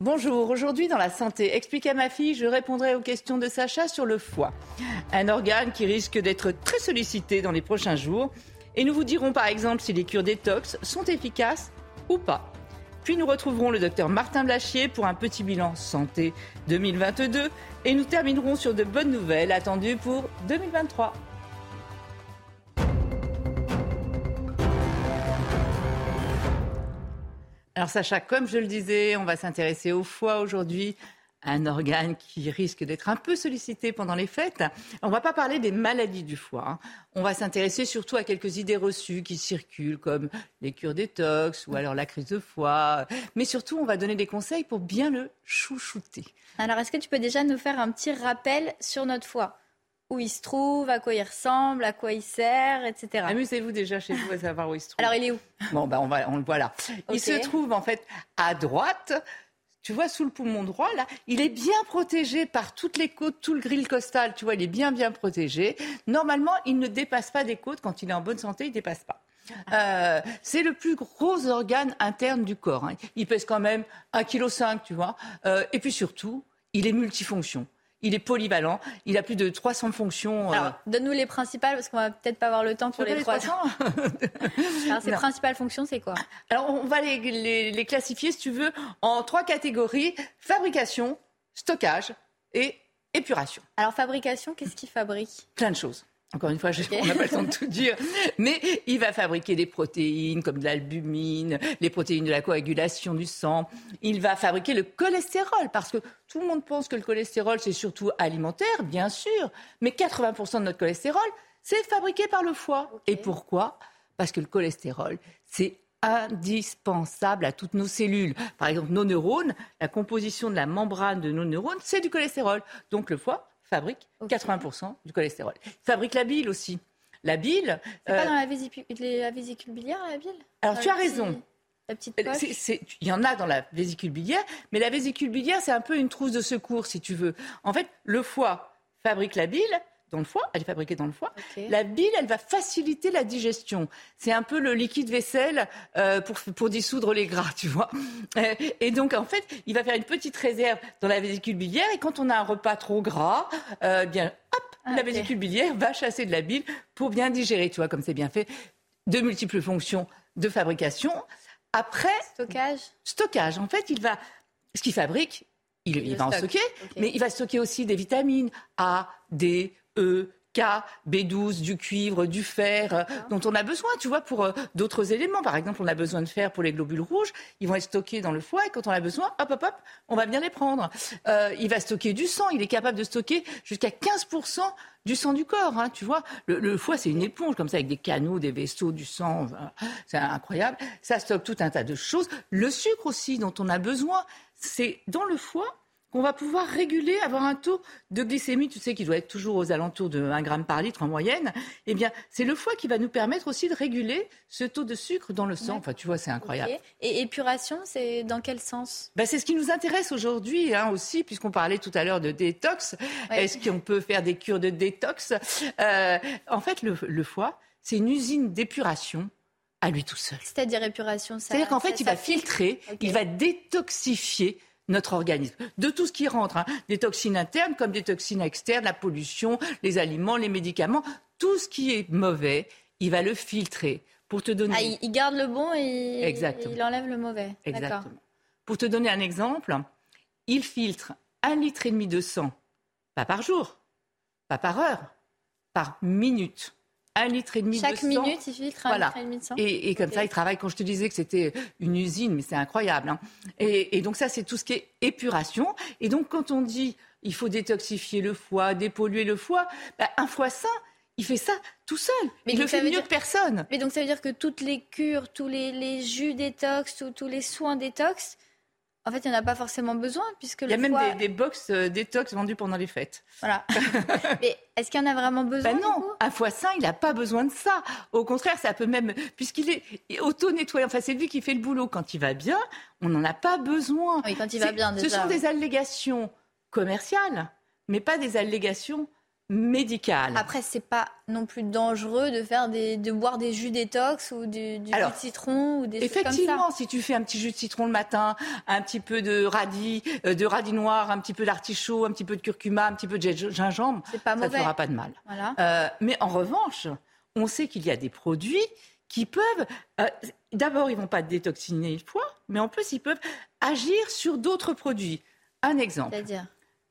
Bonjour, aujourd'hui dans la santé, explique à ma fille, je répondrai aux questions de Sacha sur le foie. Un organe qui risque d'être très sollicité dans les prochains jours. Et nous vous dirons par exemple si les cures détox sont efficaces ou pas. Puis nous retrouverons le docteur Martin Blachier pour un petit bilan santé 2022 et nous terminerons sur de bonnes nouvelles attendues pour 2023. Alors Sacha, comme je le disais, on va s'intéresser au foie aujourd'hui un organe qui risque d'être un peu sollicité pendant les fêtes. On ne va pas parler des maladies du foie. Hein. On va s'intéresser surtout à quelques idées reçues qui circulent, comme les cures détox ou alors la crise de foie. Mais surtout, on va donner des conseils pour bien le chouchouter. Alors, est-ce que tu peux déjà nous faire un petit rappel sur notre foie? Où il se trouve, à quoi il ressemble, à quoi il sert, etc. Amusez-vous déjà chez vous à savoir où il se trouve. Alors il est où? Bon, ben on, va, on le voit là. Il se trouve en fait à droite. Tu vois, sous le poumon droit, là, il est bien protégé par toutes les côtes, tout le grill costal, tu vois, il est bien, bien protégé. Normalement, il ne dépasse pas des côtes. Quand il est en bonne santé, il ne dépasse pas. Euh, c'est le plus gros organe interne du corps. Hein. Il pèse quand même 1,5 kg, tu vois. Euh, et puis surtout, il est multifonction. Il est polyvalent. Il a plus de 300 fonctions. Euh. Alors, donne-nous les principales parce qu'on va peut-être pas avoir le temps pour les, 300. Alors, ces principales fonctions, c'est quoi? Alors, on va les, les, classifier, si tu veux, en trois catégories fabrication, stockage et épuration. Alors, fabrication, qu'est-ce qu'il fabrique? Plein de choses. Encore une fois, je, on n'a pas le temps de tout dire, mais il va fabriquer des protéines comme de l'albumine, les protéines de la coagulation du sang. Il va fabriquer le cholestérol parce que tout le monde pense que le cholestérol c'est surtout alimentaire, bien sûr, mais 80% de notre cholestérol c'est fabriqué par le foie. Et pourquoi? Parce que le cholestérol c'est indispensable à toutes nos cellules. Par exemple, nos neurones, la composition de la membrane de nos neurones, c'est du cholestérol. Donc le foie fabrique 80% du cholestérol. Il fabrique la bile aussi. La bile. C'est pas euh, dans la vésicule, la vésicule biliaire, la bile? Alors tu as raison. La petite poche. il y en a dans la vésicule biliaire, mais la vésicule biliaire, c'est un peu une trousse de secours, si tu veux. En fait, le foie fabrique la bile, dans le foie, elle est fabriquée dans le foie. La bile, elle va faciliter la digestion. C'est un peu le liquide vaisselle euh, pour, pour dissoudre les gras, tu vois. Et donc, en fait, il va faire une petite réserve dans la vésicule biliaire. Et quand on a un repas trop gras, euh, bien, hop, la vésicule biliaire va chasser de la bile pour bien digérer, tu vois, comme c'est bien fait. De multiples fonctions de fabrication. Après. Stockage. Stockage. En fait, il va. Ce qu'il fabrique, il, va en stocker, mais il va stocker aussi des vitamines A, D, E, K, B12, du cuivre, du fer, euh, dont on a besoin, tu vois, pour euh, d'autres éléments. Par exemple, on a besoin de fer pour les globules rouges. Ils vont être stockés dans le foie et quand on a besoin, hop, hop, hop, on va bien les prendre. Euh, il va stocker du sang. Il est capable de stocker jusqu'à 15% du sang du corps, hein, tu vois. Le, foie, c'est une éponge, comme ça, avec des canaux, des vaisseaux, du sang. c'est incroyable. Ça stocke tout un tas de choses. Le sucre aussi, dont on a besoin, c'est dans le foie qu'on va pouvoir réguler, avoir un taux de glycémie, tu sais, qui doit être toujours aux alentours de 1 gramme par litre en moyenne, eh bien, c'est le foie qui va nous permettre aussi de réguler ce taux de sucre dans le sang. Enfin, tu vois, c'est incroyable. Et épuration, c'est dans quel sens? Ben, C'est ce qui nous intéresse aujourd'hui hein, aussi, puisqu'on parlait tout à l'heure de détox. Est-ce qu'on peut faire des cures de détox? Euh, En fait, le, le foie, c'est une usine d'épuration à lui tout seul. C'est-à-dire épuration, C'est-à-dire qu'en fait, il va filtrer, il va détoxifier notre organisme. De tout ce qui rentre, hein. des toxines internes comme des toxines externes, la pollution, les aliments, les médicaments, tout ce qui est mauvais, il va le filtrer pour te donner. Ah, il garde le bon et il enlève le mauvais. Exactement. Pour te donner un exemple, il filtre un litre et demi de sang, pas par jour, pas par heure, par minute un litre et demi de sang. Chaque minute, il filtre un litre et demi de sang. Et, comme ça, il travaille. Quand je te disais que c'était une usine, mais c'est incroyable. Hein. Et, donc ça, c'est tout ce qui est épuration. Et donc quand on dit il faut détoxifier le foie, dépolluer le foie, bah, un foie sain, il fait ça tout seul. Mais il le fait mieux dire- que personne. Mais donc ça veut dire que toutes les cures, tous les, les jus détox, tous- tous les soins détox, en fait, il n'y en a pas forcément besoin puisque Il y a même foie... des, des box euh, détox vendus pendant les fêtes. Voilà. Mais est-ce qu'il y en a vraiment besoin Ben du non, un foie sain, il n'a pas besoin de ça. Au contraire, ça peut même, puisqu'il est auto-nettoyant, enfin c'est lui qui fait le boulot. Quand il va bien, on n'en a pas besoin. Oui, quand il va bien Ce sont des allégations commerciales, mais pas des allégations médicales. Après, c'est pas non plus dangereux de faire des, de boire des jus détox ou du, du Alors, jus de citron ou des choses comme ça. Effectivement, si tu fais un petit jus de citron le matin, un petit peu de radis, euh, de radis noir, un petit peu d'artichaut, un petit peu de curcuma, un petit peu de gin- gingembre, pas ça ne fera pas de mal. Voilà. Euh, mais en revanche, on sait qu'il y a des produits qui peuvent. euh, D'abord, ils vont pas détoxiner le foie, mais en plus, ils peuvent agir sur d'autres produits. Un exemple. C'est-à-dire?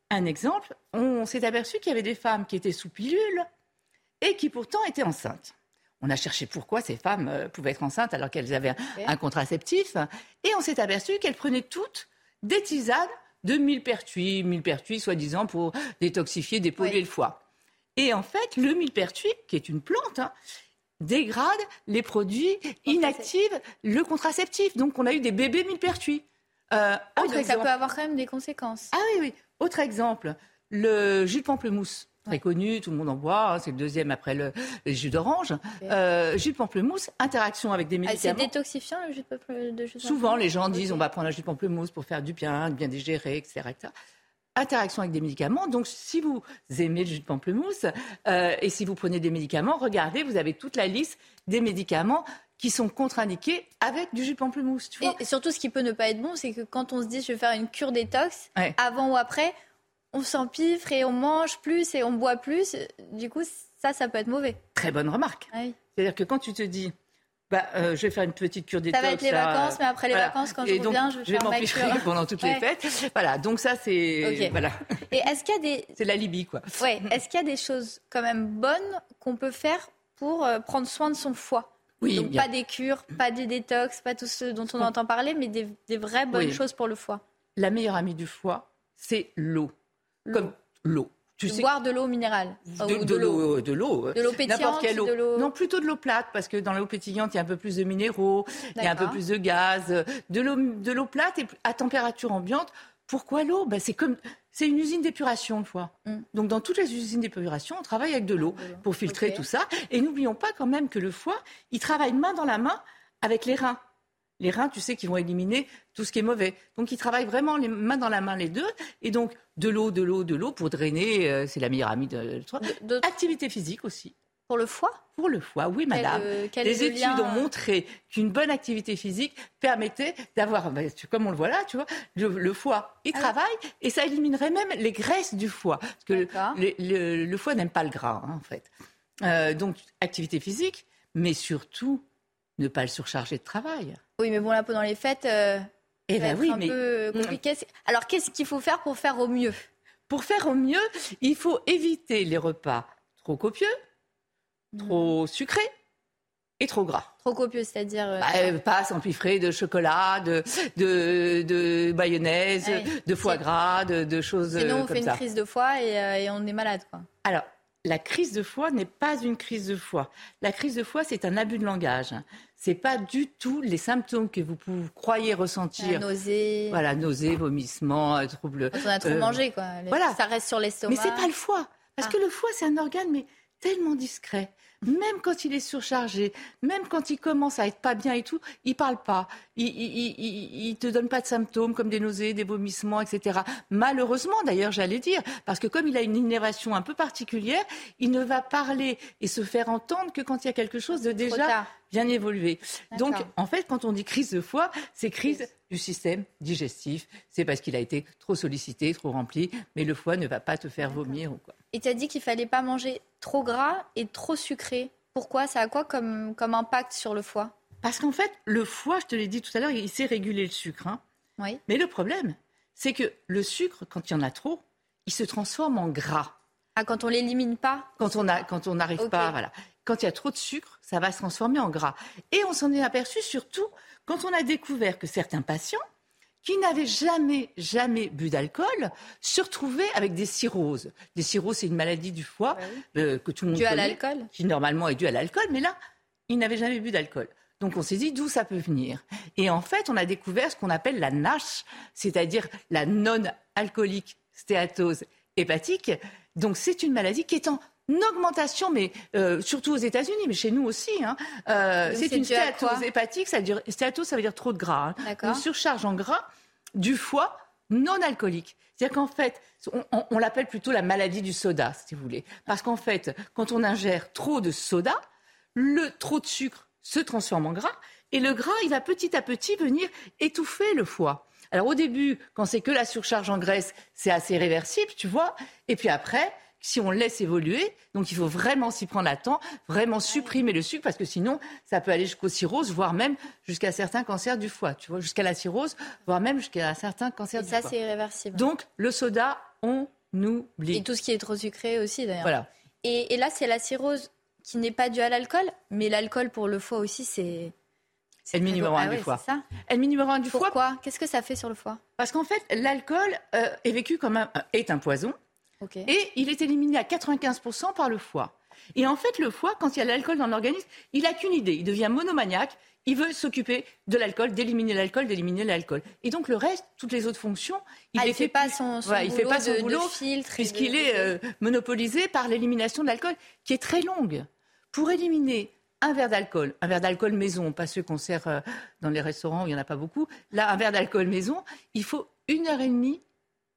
Un exemple, on s'est aperçu qu'il y avait des femmes qui étaient sous pilule et qui pourtant étaient enceintes. On a cherché pourquoi ces femmes euh, pouvaient être enceintes alors qu'elles avaient un, contraceptif. Et on s'est aperçu qu'elles prenaient toutes des tisanes de millepertuis, millepertuis soi-disant pour détoxifier, dépolluer Oui. le foie. Et en fait, le millepertuis, qui est une plante, hein, dégrade les produits, inactive le contraceptif. Donc on a eu des bébés millepertuis. Euh, Ah oui, donc ça peut avoir quand même des conséquences. ah oui, oui. Autre exemple, le jus de pamplemousse. Très connu, tout le monde en boit, hein, c'est le deuxième après le, le jus d'orange. Euh, jus de pamplemousse, interaction avec des Ah, c'est médicaments. détoxifiant le jus de, de jus Souvent, les gens disent on va prendre un jus de pamplemousse pour faire du bien, bien digérer, etc. etc. Interaction avec des médicaments. Donc, si vous aimez le jus de pamplemousse euh, et si vous prenez des médicaments, regardez, vous avez toute la liste des médicaments qui sont contre-indiqués avec du jus de pamplemousse. Tu vois Et surtout, ce qui peut ne pas être bon, c'est que quand on se dit je vais faire une cure détox, Ouais. avant ou après, on s'empiffre et on mange plus et on boit plus. Du coup, ça, ça peut être mauvais. Très bonne remarque. Ah. C'est-à-dire que quand tu te dis, bah, euh, je vais faire une petite cure détox. Ça va être les là, vacances, mais après les voilà. vacances, quand je Et donc, reviens, je vais faire ma m'empiffrer cure. pendant toutes Ouais. les fêtes. Voilà, donc ça, c'est voilà, Et est-ce qu'il y a des, c'est la Libye, quoi. ouais, est-ce qu'il y a des choses quand même bonnes qu'on peut faire pour euh, prendre soin de son foie? Oui, Donc bien. pas des cures, pas des détox, pas tout ce dont on entend parler, mais des, des vraies bonnes Oui. choses pour le foie. la meilleure amie du foie, c'est l'eau. Comme l'eau. Tu sais, boire de l'eau minérale. De, ou de l'eau, de l'eau, De l'eau n'importe pétillante, quelle eau. de l'eau- Non, plutôt de l'eau plate, parce que dans l'eau pétillante, il y a un peu plus de minéraux, il y a un peu plus de gaz. De l'eau, de l'eau plate et à température ambiante. Pourquoi l'eau? Ben, c'est comme, c'est une usine d'épuration le foie. Mm. Donc dans toutes les usines d'épuration, on travaille avec de l'eau de pour filtrer tout ça. Et n'oublions pas quand même que le foie, il travaille main dans la main avec les reins. Les reins, tu sais, qui vont éliminer tout ce qui est mauvais. Donc, ils travaillent vraiment les mains dans la main, les deux. Et donc, de l'eau, de l'eau, de l'eau pour drainer, euh, c'est la meilleure amie de. D'autres- Activité physique aussi. Pour le foie Pour le foie, oui, madame. euh, quel études ont montré qu'une bonne activité physique permettait d'avoir, ben, comme on le voit là, tu vois, le, le foie, il Ah oui. travaille et ça éliminerait même les graisses du foie. Parce que le, foie n'aime pas le gras, hein, en fait. Euh, donc, activité physique, mais surtout, ne pas le surcharger de travail. Oui, mais bon, là, pendant les fêtes, euh, Eh ben oui, un mais peu compliqué. Alors, qu'est-ce qu'il faut faire pour faire au mieux? Pour faire au mieux, il faut éviter les repas trop copieux, trop sucrés et trop gras. Trop copieux, c'est-à-dire. euh, Bah, euh, de chocolat, de, de, de mayonnaise, Ah oui. de foie gras, de, de choses euh, sinon, on comme fait une ça. crise de foie et, euh, et on est malade, quoi. Alors, la crise de foie n'est pas une crise de foie. La crise de foie, c'est un abus de langage. C'est pas du tout les symptômes que vous, croyez La ressentir. nausée. Voilà, nausées, vomissements, euh, troubles. Quand on a trop euh, mangé, quoi. Voilà. Ça reste sur l'estomac. Mais c'est pas le foie. Parce Ah. que le foie, c'est un organe, mais tellement discret. Même quand il est surchargé, même quand il commence à être pas bien et tout, il parle pas. Il, il, il, il- il te donne pas de symptômes comme des nausées, des vomissements, etc. Malheureusement, d'ailleurs, j'allais dire, parce que comme il a une innervation un peu particulière, il ne va parler et se faire entendre que quand il y a quelque chose de déjà bien évolué. Donc, en fait, quand on dit crise de foie, c'est crise Crise. du système digestif. C'est parce qu'il a été trop sollicité, trop rempli, mais le foie ne va pas te faire vomir ou quoi. Et tu as dit qu'il fallait pas manger trop gras et trop sucré. Pourquoi? Ça a quoi comme, comme impact sur le foie? Parce qu'en fait, le foie, je te l'ai dit tout à l'heure, il sait réguler le sucre. hein. Oui. Mais le problème, c'est que le sucre, quand il y en a trop, il se transforme en gras. Ah, quand on l'élimine pas? Quand on a, quand on n'arrive pas, voilà. Quand il y a trop de sucre, ça va se transformer en gras. Et on s'en est aperçu surtout quand on a découvert que certains patients qui n'avaient jamais, jamais bu d'alcool se retrouvaient avec des cirrhoses. Des cirrhoses, c'est une maladie du foie euh, que tout le monde Due à l'alcool? qui normalement est due à l'alcool, mais là, ils n'avaient jamais bu d'alcool. Donc on s'est dit d'où ça peut venir? Et en fait, on a découvert ce qu'on appelle la NASH, c'est-à-dire la non-alcoolique stéatose hépatique. Donc c'est une maladie qui est en augmentation, mais euh, surtout aux États-Unis, mais chez nous aussi. Hein. Euh, c'est une stéatose hépatique. Ça veut dire, stéatose, ça veut dire trop de gras. hein. Une surcharge en gras du foie non alcoolique. C'est-à-dire qu'en fait, on, on- on l'appelle plutôt la maladie du soda, si vous voulez. Parce qu'en fait, quand on ingère trop de soda, le trop de sucre se transforme en gras et le gras, il va petit à petit venir étouffer le foie. Alors au début, quand c'est que la surcharge en graisse, c'est assez réversible, tu vois. Et puis après, si on laisse évoluer, donc il faut vraiment s'y prendre à temps, vraiment supprimer le sucre, parce que sinon, ça peut aller jusqu'aux cirrhoses, voire même jusqu'à certains cancers du foie, tu vois, jusqu'à la cirrhose, voire même jusqu'à certains cancers Et du ça, foie. c'est irréversible. Donc le soda, on oublie. Et tout ce qui est trop sucré aussi, d'ailleurs. Voilà. Et, et là, c'est la cirrhose qui n'est pas due à l'alcool, mais l'alcool pour le foie aussi, c'est. C'est le très numéro un Ah du ouais, foie. c'est ça. Elle numéro un du foie Pourquoi? Qu'est-ce que ça fait sur le foie? Parce qu'en fait, l'alcool euh, est vécu comme un, est un poison. Et il est éliminé à 95% par le foie. Et en fait, le foie, quand il y a l'alcool dans l'organisme, il n'a qu'une idée. Il devient monomaniaque. Il veut s'occuper de l'alcool, d'éliminer l'alcool, d'éliminer l'alcool. Et donc le reste, toutes les autres fonctions, il Ah, les il fait pas son, son il fait boulot pas son de, de boulot filtre. puisqu'il de- est euh, monopolisé par l'élimination de l'alcool, qui est très longue. Pour éliminer un verre d'alcool, un verre d'alcool maison, pas ceux qu'on sert euh, dans les restaurants où il n'y en a pas beaucoup, là, un verre d'alcool maison, il faut une heure et demie,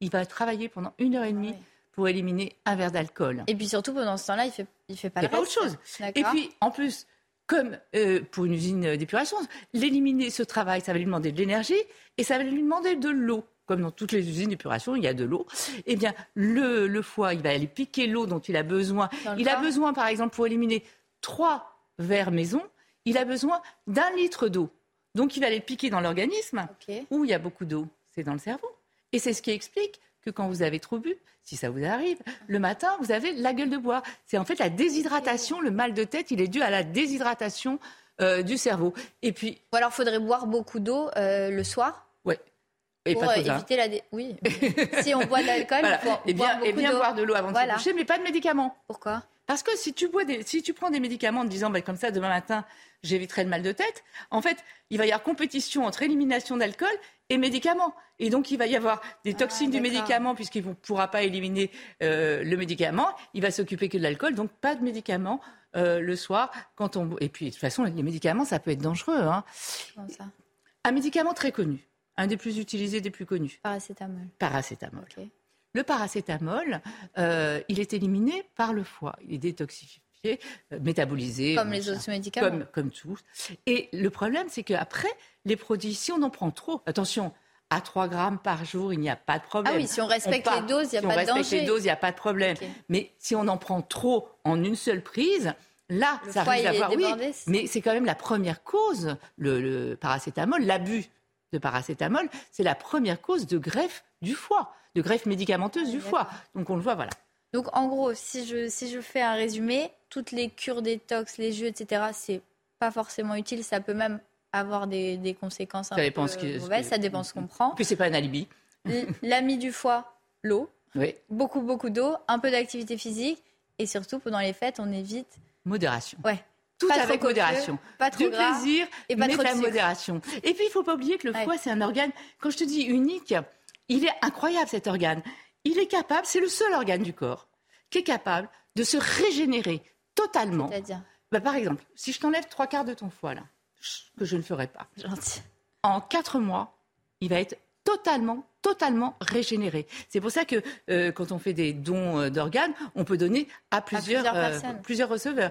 il va travailler pendant une heure et demie Ouais. Pour éliminer un verre d'alcool. Et puis surtout, pendant ce temps-là, il fait, il fait pas Il le a pas autre reste. chose. Et puis, en plus, comme euh, pour une usine euh, d'épuration, l'éliminer, ce travail, ça va lui demander de l'énergie et ça va lui demander de l'eau. Comme dans toutes les usines d'épuration, il y a de l'eau. Eh bien, le, le foie, il va aller piquer l'eau dont il a besoin. Il a besoin, par exemple, pour éliminer trois verres maison, il a besoin d'un litre d'eau. Donc, il va aller piquer dans l'organisme où il y a beaucoup d'eau, c'est dans le cerveau. Et c'est ce qui explique que quand vous avez trop bu, si ça vous arrive, le matin, vous avez la gueule de bois. C'est en fait la déshydratation, le mal de tête, il est dû à la déshydratation euh, du cerveau. Et puis, Ou alors, faudrait boire beaucoup d'eau euh, le soir et pour pas euh, éviter la. dé- Oui. si on boit de l'alcool, Voilà. il faut Et boire bien, et beaucoup bien boire de l'eau avant Voilà. de se coucher, mais pas de médicaments. Pourquoi? Parce que si tu, bois des, si tu prends des médicaments en te disant, bah, comme ça, demain matin, j'éviterai le mal de tête, en fait, il va y avoir compétition entre élimination d'alcool et médicaments. Et donc, il va y avoir des toxines du Ah, médicament, puisqu'il ne pourra pas éliminer euh, le médicament. Il va s'occuper que de l'alcool, donc pas de médicaments euh, le soir. Quand on... Et puis, de toute façon, les médicaments, ça peut être dangereux. hein. Ça? Un médicament très connu, un des plus utilisés, des plus connus, Paracétamol. paracétamol. Ok. Le paracétamol, euh, il est éliminé par le foie. Il est détoxifié, euh, métabolisé. Comme les autres médicaments. Comme, comme tout. Et le problème, c'est qu'après, les produits, si on en prend trop, attention, à 3 grammes par jour, il n'y a pas de problème. Ah oui, si on respecte part- les doses, il n'y a si pas on de respecte danger. les doses, il n'y a pas de problème. Mais si on en prend trop en une seule prise, là, Le ça risque d'avoir... Oui, mais c'est quand même la première cause, le, le paracétamol, l'abus de paracétamol, c'est la première cause de greffe du foie, de greffe médicamenteuse Ah, du foie. Donc on le voit, voilà. Donc en gros, si je, si je fais un résumé, toutes les cures détox, les jus, etc., c'est pas forcément utile. Ça peut même avoir des, des conséquences un Ça dépend peu ce mauvaises. Ça dépend ce qu'on prend. Puis c'est pas un alibi. L'ami du foie, l'eau. Oui, Beaucoup, beaucoup d'eau, un peu d'activité physique. Et surtout, pendant les fêtes, on évite. modération. Ouais. Tout Pas avec modération. Pas trop du gras. plaisir, et pas mais trop de la modération. Et puis, il faut pas oublier que le Ouais. foie, c'est un organe, quand je te dis unique, il est incroyable cet organe. Il est capable, c'est le seul organe du corps qui est capable de se régénérer totalement. C'est-à-dire, Bah, par exemple, si je t'enlève trois quarts de ton foie, là, que je ne ferai pas, gentil. en quatre mois, il va être totalement, totalement régénéré. C'est pour ça que euh, quand on fait des dons euh, d'organes, on peut donner à plusieurs, plusieurs euh, plusieurs receveurs.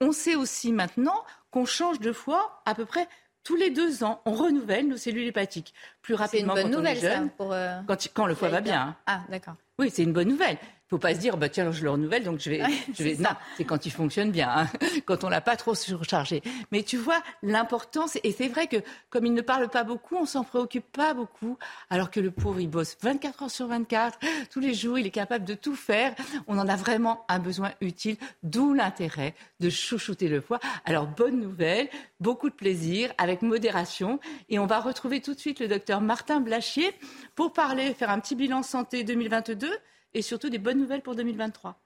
On sait aussi maintenant qu'on change de foie à peu près tous les deux ans. On renouvelle nos cellules hépatiques plus C'est une rapidement bonne quand nouvelle, on est ça. jeune. Pour, euh, Quand, quand le foie va bien. hein. Ah, d'accord. Oui, c'est une bonne nouvelle. Faut pas se dire, bah tiens, je le renouvelle, donc je vais, je vais. Non, c'est quand il fonctionne bien, hein, quand on l'a pas trop surchargé. Mais tu vois l'importance, et c'est vrai que comme il ne parle pas beaucoup, on s'en préoccupe pas beaucoup, alors que le pauvre il bosse 24 heures sur 24, tous les jours, il est capable de tout faire. On en a vraiment un besoin utile, d'où l'intérêt de chouchouter le foie. Alors bonne nouvelle, beaucoup de plaisir, avec modération, et on va retrouver tout de suite le docteur Martin Blachier pour parler, faire un petit bilan santé 2022 et surtout des bonnes nouvelles pour 2023.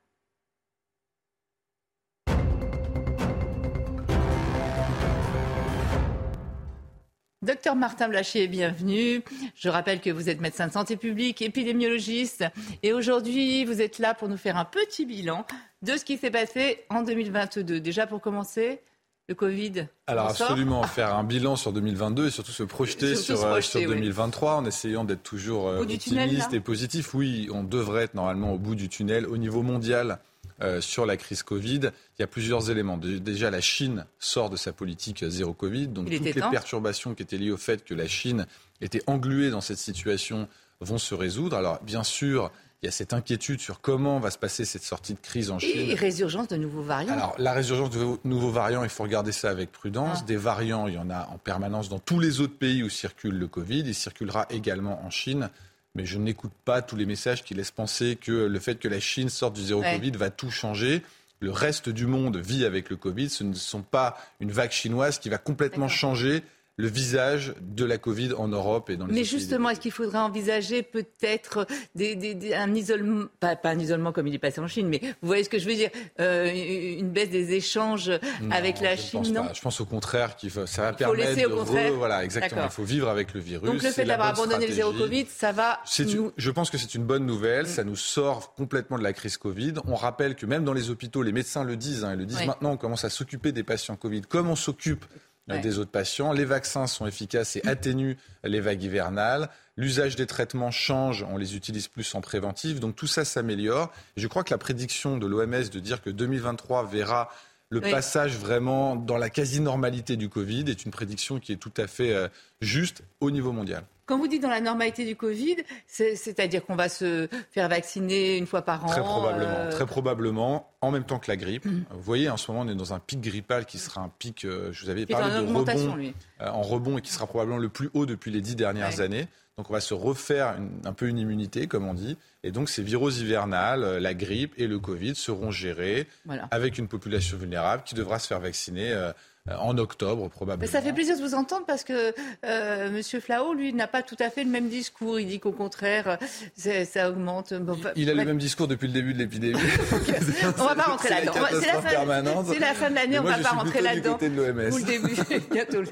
Docteur Martin Blachier, bienvenue. Je rappelle que vous êtes médecin de santé publique, épidémiologiste, et aujourd'hui vous êtes là pour nous faire un petit bilan de ce qui s'est passé en 2022. Déjà pour commencer, le Covid Alors absolument, faire un bilan sur 2022 et surtout se projeter sur, sur 2023 en essayant d'être toujours euh, optimiste et positif. Oui, on devrait être normalement au bout du tunnel au niveau mondial. Euh, sur la crise Covid, il y a plusieurs éléments. Déjà, la Chine sort de sa politique zéro Covid, donc toutes les perturbations qui étaient liées au fait que la Chine était engluée dans cette situation vont se résoudre. Alors, bien sûr, il y a cette inquiétude sur comment va se passer cette sortie de crise en Chine. Et résurgence de nouveaux variants. Alors, la résurgence de nouveaux variants, il faut regarder ça avec prudence. Ah. Des variants, il y en a en permanence dans tous les autres pays où circule le Covid. Il circulera également en Chine. Mais je n'écoute pas tous les messages qui laissent penser que le fait que la Chine sorte du zéro Covid va tout changer. Le reste du monde vit avec le Covid. Ce ne sont pas une vague chinoise qui va complètement changer le visage de la Covid en Europe et dans les Mais justement, est-ce qu'il faudrait envisager peut-être des, un isolement, pas, un isolement comme il est passé en Chine, mais vous voyez ce que je veux dire, euh, une baisse des échanges avec la je Chine pense Non, je pense au contraire qu'il faut, ça va faut permettre laisser, au contraire. voilà, exactement. Il faut vivre avec le virus. Donc le fait d'avoir abandonné le zéro Covid, ça va. Nous... Je pense que c'est une bonne nouvelle. Ça nous sort complètement de la crise Covid. On rappelle que même dans les hôpitaux, les médecins le disent, hein, ils le disent maintenant, on commence à s'occuper des patients Covid comme on s'occupe des autres patients. Les vaccins sont efficaces et atténuent les vagues hivernales. L'usage des traitements change, on les utilise plus en préventif. Donc tout ça s'améliore. Je crois que la prédiction de l'OMS de dire que 2023 verra le passage vraiment dans la quasi-normalité du Covid est une prédiction qui est tout à fait euh, juste au niveau mondial. Quand vous dites dans la normalité du Covid, c'est-à-dire qu'on va se faire vacciner une fois par an Très probablement, euh, très probablement, en même temps que la grippe. Mm. Vous voyez, en ce moment, on est dans un pic grippal qui sera un pic, euh, je vous avais parlé de rebond, euh, en rebond et qui sera probablement le plus haut depuis les dix dernières années. Donc on va se refaire un peu une immunité, comme on dit. Et donc ces virus hivernales, la grippe et le Covid seront gérés avec une population vulnérable qui devra se faire vacciner euh, en octobre probablement. ça fait plaisir de vous entendre parce que euh, Monsieur Flao, lui, n'a pas tout à fait le même discours. Il dit qu'au contraire, ça augmente. il, a le même discour depuis le début de l'épidémie. on va pas rentrer là-dedans. C'est la, fin, la fin de l'année, on va pas rentrer là-dedans. Ou le début, bientôt.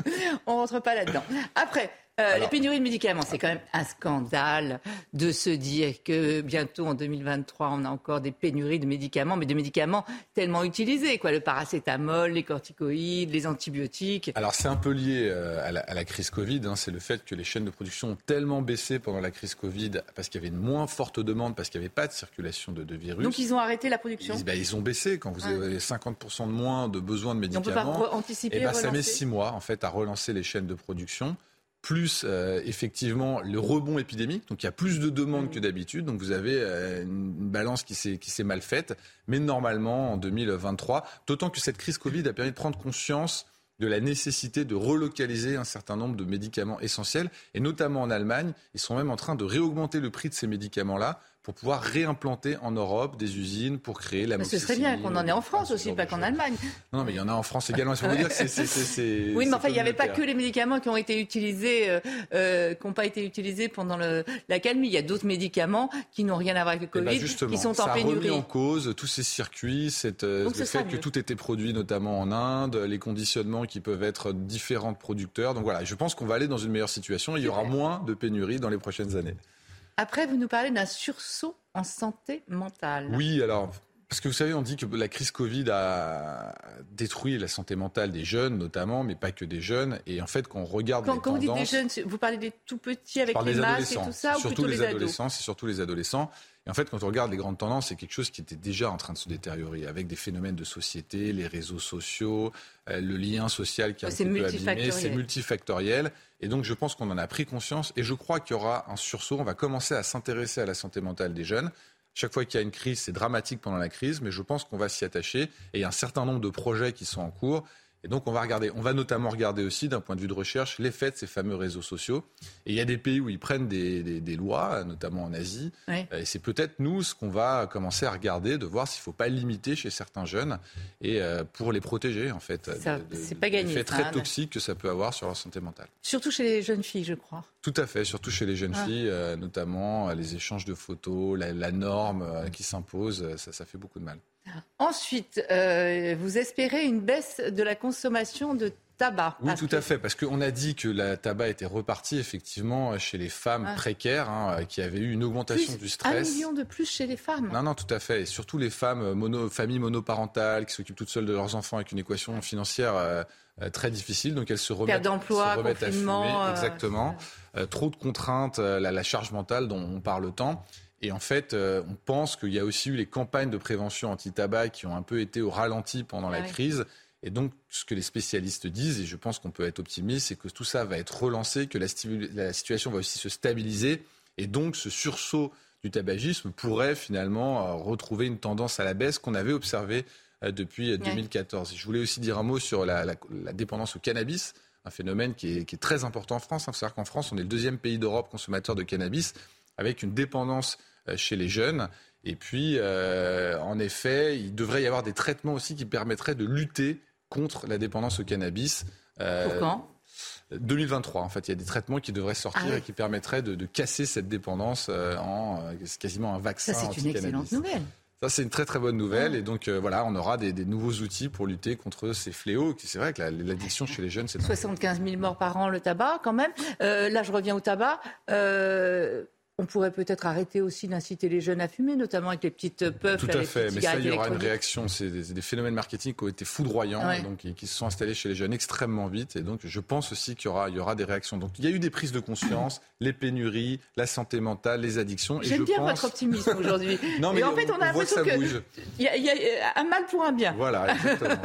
On rentre pas là-dedans. Après, euh, les pénuries de médicaments, c'est quand même un scandale de se dire que bientôt en 2023, on a encore des pénuries de médicaments, mais de médicaments tellement utilisés, quoi, le paracétamol, les corticoïdes, les antibiotiques. Alors c'est un peu lié euh, à, la, crise Covid, hein. c'est le fait que les chaînes de production ont tellement baissé pendant la crise Covid parce qu'il y avait une moins forte demande, parce qu'il n'y avait pas de circulation de, virus. Donc ils ont arrêté la production? Ils, ben, ont baissé quand vous avez 50% de moins de besoin de médicaments. on peut pas anticiper, et eh ben, ça met six mois en fait à relancer les chaînes de production plus euh, effectivement le rebond épidémique. Donc il y a plus de demandes que d'habitude. Donc vous avez euh, une balance qui s'est mal faite. Mais normalement en 2023, d'autant que cette crise Covid a permis de prendre conscience de la nécessité de relocaliser un certain nombre de médicaments essentiels. Et notamment en Allemagne, ils sont même en train de réaugmenter le prix de ces médicaments-là pour pouvoir réimplanter en Europe des usines pour créer la Ce serait bien qu'on en ait en France aussi, pas qu'en Allemagne. Non, mais il y en a en France également. Est-ce dire c'est, Oui, mais enfin, il n'y avait pas que les médicaments qui ont été utilisés, euh, euh, qui n'ont pas été utilisés pendant le, la calmie. Il y a d'autres médicaments qui n'ont rien à voir avec le eh ben, Covid, qui sont en pénurie. Ça a remis en cause tous ces circuits, cette, euh, le fait que tout était produit notamment en Inde, les conditionnements qui peuvent être différents de producteurs. Donc voilà, je pense qu'on va aller dans une meilleure situation. Il y aura moins de pénuries dans les prochaines années. Après, vous nous parlez d'un sursaut en santé mentale. Oui, alors parce que vous savez, on dit que la crise Covid a détruit la santé mentale des jeunes, notamment, mais pas que des jeunes. Et en fait, quand on regarde quand, les quand vous dites des jeunes, vous parlez des tout petits avec les masques et tout ça, ou surtout les, adolescents, c'est surtout les adolescents. Et en fait, quand on regarde les grandes tendances, c'est quelque chose qui était déjà en train de se détériorer, avec des phénomènes de société, les réseaux sociaux, euh, le lien social qui a un peu abîmé, c'est multifactoriel. Et donc, je pense qu'on en a pris conscience. Et je crois qu'il y aura un sursaut. On va commencer à s'intéresser à la santé mentale des jeunes Chaque fois qu'il y a une crise, c'est dramatique pendant la crise, mais je pense qu'on va s'y attacher. Et il y a un certain nombre de projets qui sont en cours. Et donc, on va regarder. On va notamment regarder aussi, d'un point de vue de recherche, l'effet de ces fameux réseaux sociaux. Et il y a des pays où ils prennent des, lois, notamment en Asie. Et c'est peut-être nous ce qu'on va commencer à regarder, de voir s'il ne faut pas limiter chez certains jeunes et euh, pour les protéger, en fait. C'est pas gagné. L'effet très toxique que ça peut avoir sur leur santé mentale. Surtout chez les jeunes filles, je crois. Tout à fait, surtout chez les jeunes ah. filles, euh, notamment euh, les échanges de photos, la, norme qui s'impose, ça, ça fait beaucoup de mal. Ensuite, euh, vous espérez une baisse de la consommation de tabac. Oui, tout à fait, parce qu'on a dit que la tabac était repartie effectivement chez les femmes ah. précaires, hein, qui avaient eu une augmentation du stress. Un million de plus chez les femmes. Non, non, tout à fait. Et surtout les femmes, mono, familles monoparentales, qui s'occupent toutes seules de leurs enfants avec une équation financière euh, euh, très difficile. Donc elles se remettent, d'emploi, à fumer. Exactement. trop de contraintes, la, la, charge mentale dont on parle tant. Et en fait, euh, on pense qu'il y a aussi eu les campagnes de prévention anti-tabac qui ont un peu été au ralenti pendant la crise. Et donc, ce que les spécialistes disent, et je pense qu'on peut être optimiste, c'est que tout ça va être relancé, que la, la, situation va aussi se stabiliser. Et donc, ce sursaut du tabagisme pourrait finalement euh, retrouver une tendance à la baisse qu'on avait observée euh, depuis 2014. Je voulais aussi dire un mot sur la, dépendance au cannabis, un phénomène qui est, très important en France. Il faut savoir qu'en France, on est le deuxième pays d'Europe consommateur de cannabis, avec une dépendance chez les jeunes. Et puis, euh, en effet, il devrait y avoir des traitements aussi qui permettraient de lutter contre la dépendance au cannabis. Euh, Pour quand? 2023, en fait, il y a des traitements qui devraient sortir ah et qui permettraient de, casser cette dépendance en quasiment un vaccin. Ça, c'est une excellente nouvelle. Ça, c'est une très très bonne nouvelle. Et donc, voilà, on aura des, nouveaux outils pour lutter contre ces fléaux. C'est vrai que l'addiction chez les jeunes, c'est... 75 000 morts par an, le tabac, quand même. là, je reviens au tabac. On pourrait peut-être arrêter aussi d'inciter les jeunes à fumer, notamment avec les petites puffs. Tout à fait, mais ça, il y aura une réaction. C'est des, phénomènes marketing qui ont été foudroyants et donc qui se sont installés chez les jeunes extrêmement vite. Et donc, je pense aussi qu'il y aura, il y aura des réactions. Donc, il y a eu des prises de conscience, les pénuries, la santé mentale, les addictions. J'aime bien votre optimisme aujourd'hui. non, mais en fait, on, a l'impression qu'il y, a, y a un mal pour un bien. Voilà, exactement.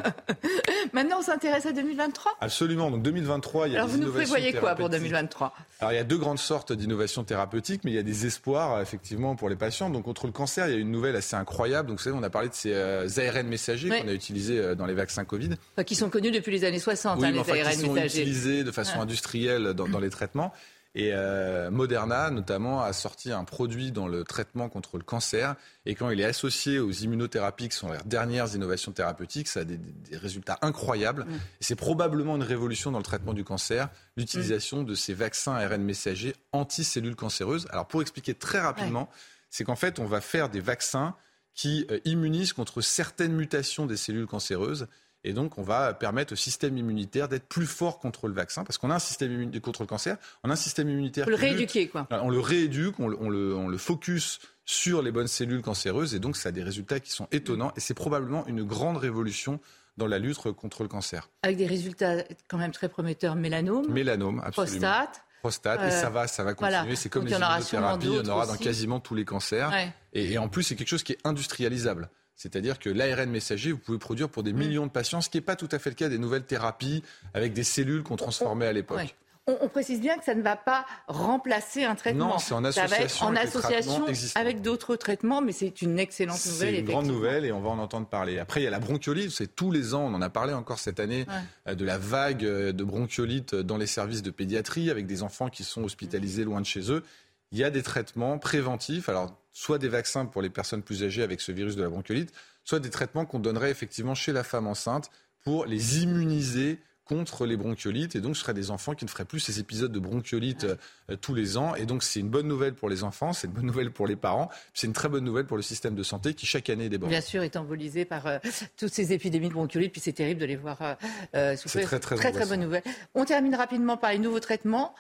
Maintenant, on s'intéresse à 2023 Absolument. Donc, 2023, il y a Alors, vous nous prévoyez quoi pour 2023 Alors, il y a deux grandes sortes d'innovations thérapeutiques, mais il y a des espoirs effectivement pour les patients. Donc contre le cancer, il y a une nouvelle assez incroyable. Donc vous savez, on a parlé de ces euh, ARN messagers qu'on a utilisés euh, dans les vaccins Covid. qui sont connus depuis les années 60, oui, hein, les enfin, ARN qui sont utilisés de façon industrielle dans, les traitements. Et euh, Moderna, notamment, a sorti un produit dans le traitement contre le cancer. Et quand il est associé aux immunothérapies, qui sont leurs dernières innovations thérapeutiques, ça a des, résultats incroyables. c'est probablement une révolution dans le traitement du cancer, l'utilisation de ces vaccins ARN messagers anti-cellules cancéreuses. Alors, pour expliquer très rapidement, c'est qu'en fait, on va faire des vaccins qui euh, immunisent contre certaines mutations des cellules cancéreuses et donc, on va permettre au système immunitaire d'être plus fort contre le vaccin, parce qu'on a un système immunitaire contre le cancer, on a un système immunitaire. On le rééduquer, quoi. On le rééduque, on le, on, le, on le, focus sur les bonnes cellules cancéreuses, et donc ça a des résultats qui sont étonnants, et c'est probablement une grande révolution dans la lutte contre le cancer. Avec des résultats quand même très prometteurs, mélanome, mélanome, absolument. prostate. Prostate, et ça va, ça va continuer. C'est comme les immunothérapies, il y en aura dans quasiment tous les cancers. Et, et en plus, c'est quelque chose qui est industrialisable. C'est-à-dire que l'ARN messager, vous pouvez produire pour des mm. millions de patients, ce qui n'est pas tout à fait le cas des nouvelles thérapies avec des cellules qu'on transformait à l'époque. On, précise bien que ça ne va pas remplacer un traitement. Non, c'est en association, en avec, association avec d'autres traitements, mais c'est une excellente nouvelle. C'est une grande nouvelle et on va en entendre parler. Après, il y a la bronchiolite, c'est tous les ans, on en a parlé encore cette année, euh, de la vague euh, de bronchiolite dans les services de pédiatrie avec des enfants qui sont hospitalisés loin de chez eux. Il y a des traitements préventifs. Alors, soit des vaccins pour les personnes plus âgées avec ce virus de la bronchiolite, soit des traitements qu'on donnerait effectivement chez la femme enceinte pour les immuniser contre les bronchiolites. Et donc, ce seraient des enfants qui ne feraient plus ces épisodes de bronchiolite euh, tous les ans. Et donc, c'est une bonne nouvelle pour les enfants, c'est une bonne nouvelle pour les parents, c'est une très bonne nouvelle pour le système de santé qui, chaque année, déborde. Bien sûr, est embolisé par euh, toutes ces épidémies de bronchiolite. Puis c'est terrible de les voir euh, souffrir. C'est très, très, très, bonne nouvelle. On termine rapidement par les nouveaux traitements.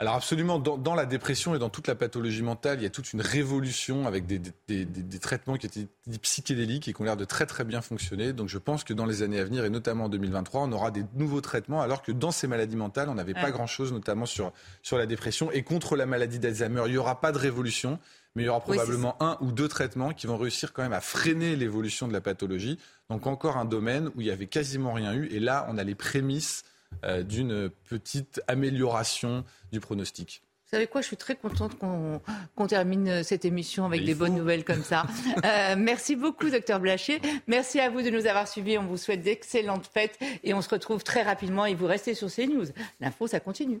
Alors absolument, dans, la dépression et dans toute la pathologie mentale, il y a toute une révolution avec des, traitements qui étaient psychédéliques et qui ont l'air de très très bien fonctionner. Donc je pense que dans les années à venir, et notamment en 2023, on aura des nouveaux traitements, alors que dans ces maladies mentales, on n'avait pas grand-chose, notamment sur, sur la dépression. Et contre la maladie d'Alzheimer, il n'y aura pas de révolution, mais il y aura probablement un ou deux traitements qui vont réussir quand même à freiner l'évolution de la pathologie. Donc encore un domaine où il y avait quasiment rien eu, et là, on a les prémices d'une petite amélioration du pronostic. Vous savez quoi Je suis très contente qu'on termine cette émission avec des bonnes nouvelles comme ça. Euh, merci beaucoup, docteur Blacher. Merci à vous de nous avoir suivis. On vous souhaite d'excellentes fêtes et on se retrouve très rapidement. Et vous restez sur CNews. L'info, ça continue.